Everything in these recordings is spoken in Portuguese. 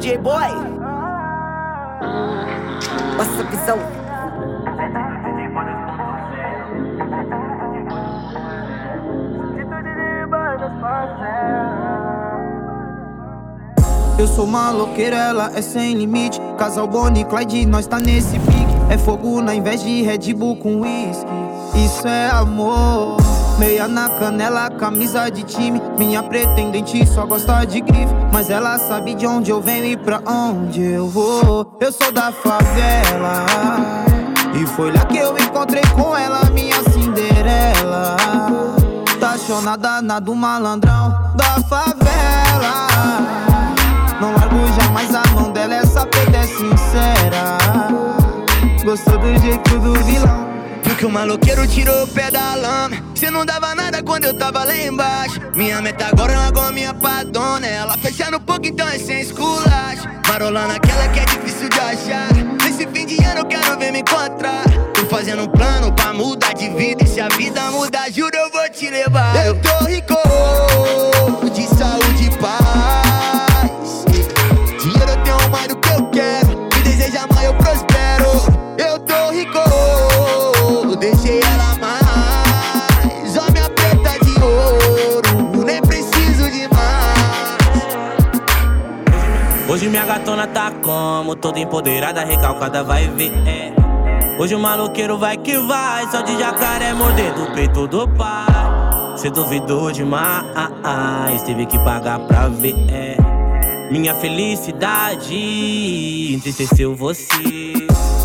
DJ Boy. Visão. Eu sou maloqueira, ela é sem limite. Casal Bonnie, Clyde, nós tá nesse pique. É fogo na invés de Red Bull com whisky. Isso é amor. Meia na canela, camisa de time. Minha pretendente só gosta de grife. Mas ela sabe de onde eu venho e pra onde eu vou. Eu sou da favela. E foi lá que eu encontrei com ela, minha Cinderela. Apaixonada na do malandrão da favela. Não largo jamais a mão dela, essa peita é sincera. Gostou do jeito do vilão. Porque o maloqueiro tirou o pé da lama. Cê não dava nada quando eu tava lá embaixo. Minha meta agora é uma minha padona. Ela fechando um pouco, então é sem esculacho. Marolando aquela que é difícil de achar. Nesse fim de ano eu quero ver me encontrar. Tô fazendo um plano pra mudar de vida. E se a vida mudar, juro Hoje minha gatona tá como? Toda empoderada, recalcada, vai ver. É. Hoje o maloqueiro vai que vai, só de jacaré mordendo o peito do pai. Cê duvidou demais, teve que pagar pra ver. É. Minha felicidade entristeceu você.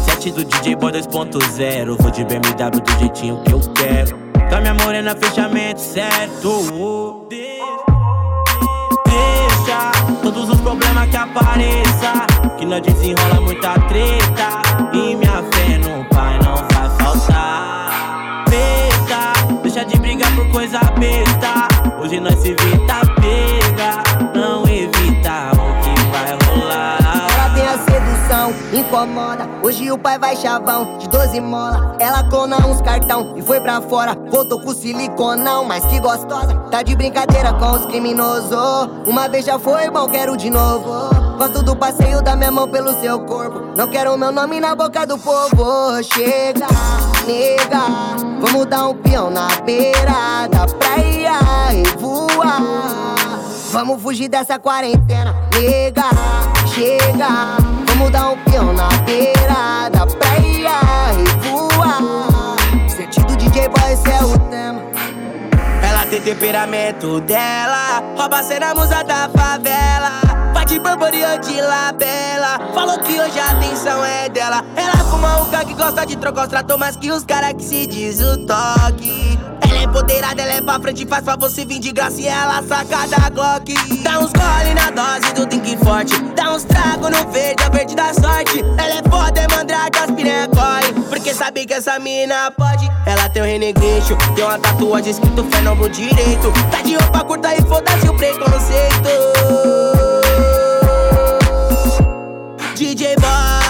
Sete do DJ Boy 2.0, vou de BMW do jeitinho que eu quero. A minha morena, fechamento certo. Deixa problemas que apareça, que nós desenrola muita treta. Incomoda. Hoje o pai vai chavão de 12 mola. Ela clona uns cartão e foi pra fora. Voltou com siliconão, mas que gostosa. Tá de brincadeira com os criminosos. Uma vez já foi bom, quero de novo. Gosto do passeio da minha mão pelo seu corpo. Não quero meu nome na boca do povo. Chega, nega. Vamos dar um peão na beira da praia e voar. Vamos fugir dessa quarentena, nega. Chega, vamos dar um peão na beira da praia e voar. Sentido DJ Boy, esse é o tema. Ela tem temperamento dela, rouba cena musa da favela. Vai de borborio de labela, falou que hoje a atenção é dela. Ela fuma o que gosta de trocar os tratos, mas que os cara que se diz o toque. Ela é é pra frente, faz pra você vir de graça e ela saca da Glock. Dá uns gole na dose do Think Forte, dá uns trago no verde, a verde da sorte. Ela é foda, é mandrake, as piranha corre, porque sabe que essa mina pode. Ela tem um renegreixo, tem uma tatuagem escrito fé direito. Tá de roupa curta e foda-se o preconceito. DJ Boy,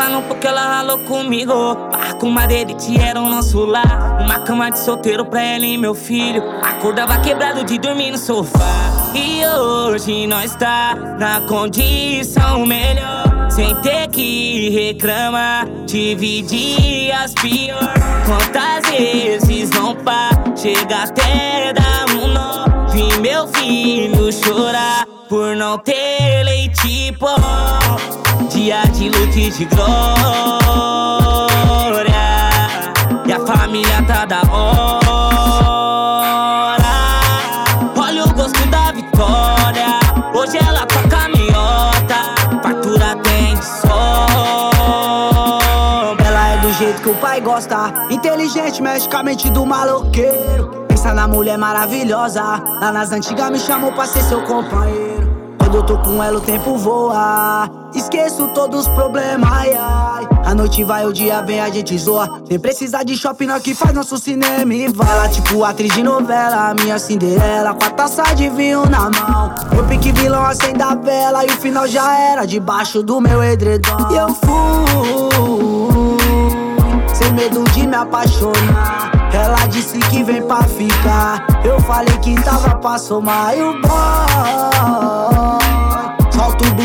tava no porque ela ralou comigo. Barco madeirite era o nosso lar. Uma cama de solteiro pra ela e meu filho. Acordava quebrado de dormir no sofá. E hoje nós tá na condição melhor. Sem ter que reclamar, dividir as pior. Quantas vezes não pá, chega até dar um nó. Vi meu filho chorar por não ter leite pó. Dia de luta e de glória. E a família tá da hora. Olha o gosto da vitória. Hoje ela toca miota. Fartura tem de sobra. Ela é do jeito que o pai gosta. Inteligente, mexe com a mente do maloqueiro. Pensa na mulher maravilhosa. Lá nas antigas me chamou pra ser seu companheiro. Quando eu tô com ela, o tempo voa. Esqueço todos os problemas, ai, ai. A noite vai, o dia vem, a gente zoa. Nem precisa de shopping, nós que faz nosso cinema e vai. Ela tipo atriz de novela, minha Cinderela. Com a taça de vinho na mão. Meu pique vilão acende a vela. E o final já era debaixo do meu edredom. E eu fui, sem medo de me apaixonar. Ela disse que vem pra ficar. Eu falei que tava pra somar. E o boy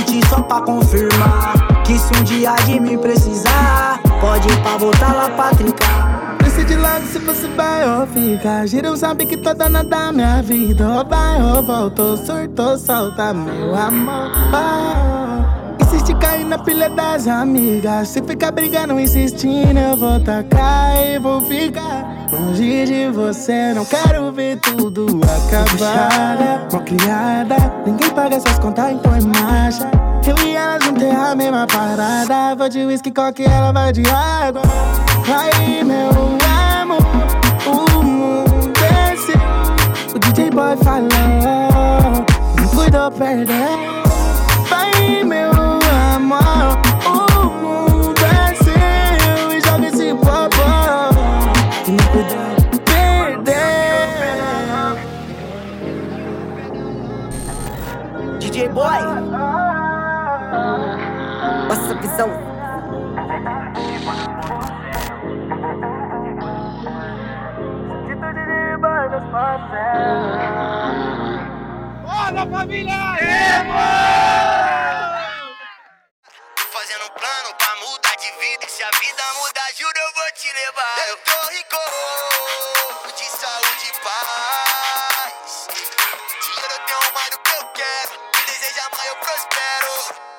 beat só pra confirmar. Que se um dia de mim precisar, pode ir pra voltar lá pra trincar. Decide logo se você vai ou fica. Giro sabe que toda nada minha vida. Ou vai ou volta, ou surtou, solta meu amor. Oh. Insiste cair na pilha das amigas. Se ficar brigando, insistindo, eu vou tacar e vou ficar. Longe de você, não quero ver tudo acabar. Mal criada, ninguém paga essas contas, então é marcha. Eu e ela juntas é a mesma parada. Vou de whisky, coque, ela vai de água. Vai, meu amor, o mundo desceu. O DJ boy falou, não cuidou, perdeu. Vai, meu Nossa visão. Tô fazendo um plano pra mudar de vida. E se a vida mudar, juro, eu vou te levar. Eu tô rico de saúde e paz. Dinheiro eu tenho mais do que eu quero. Me deseja mais, eu prospero.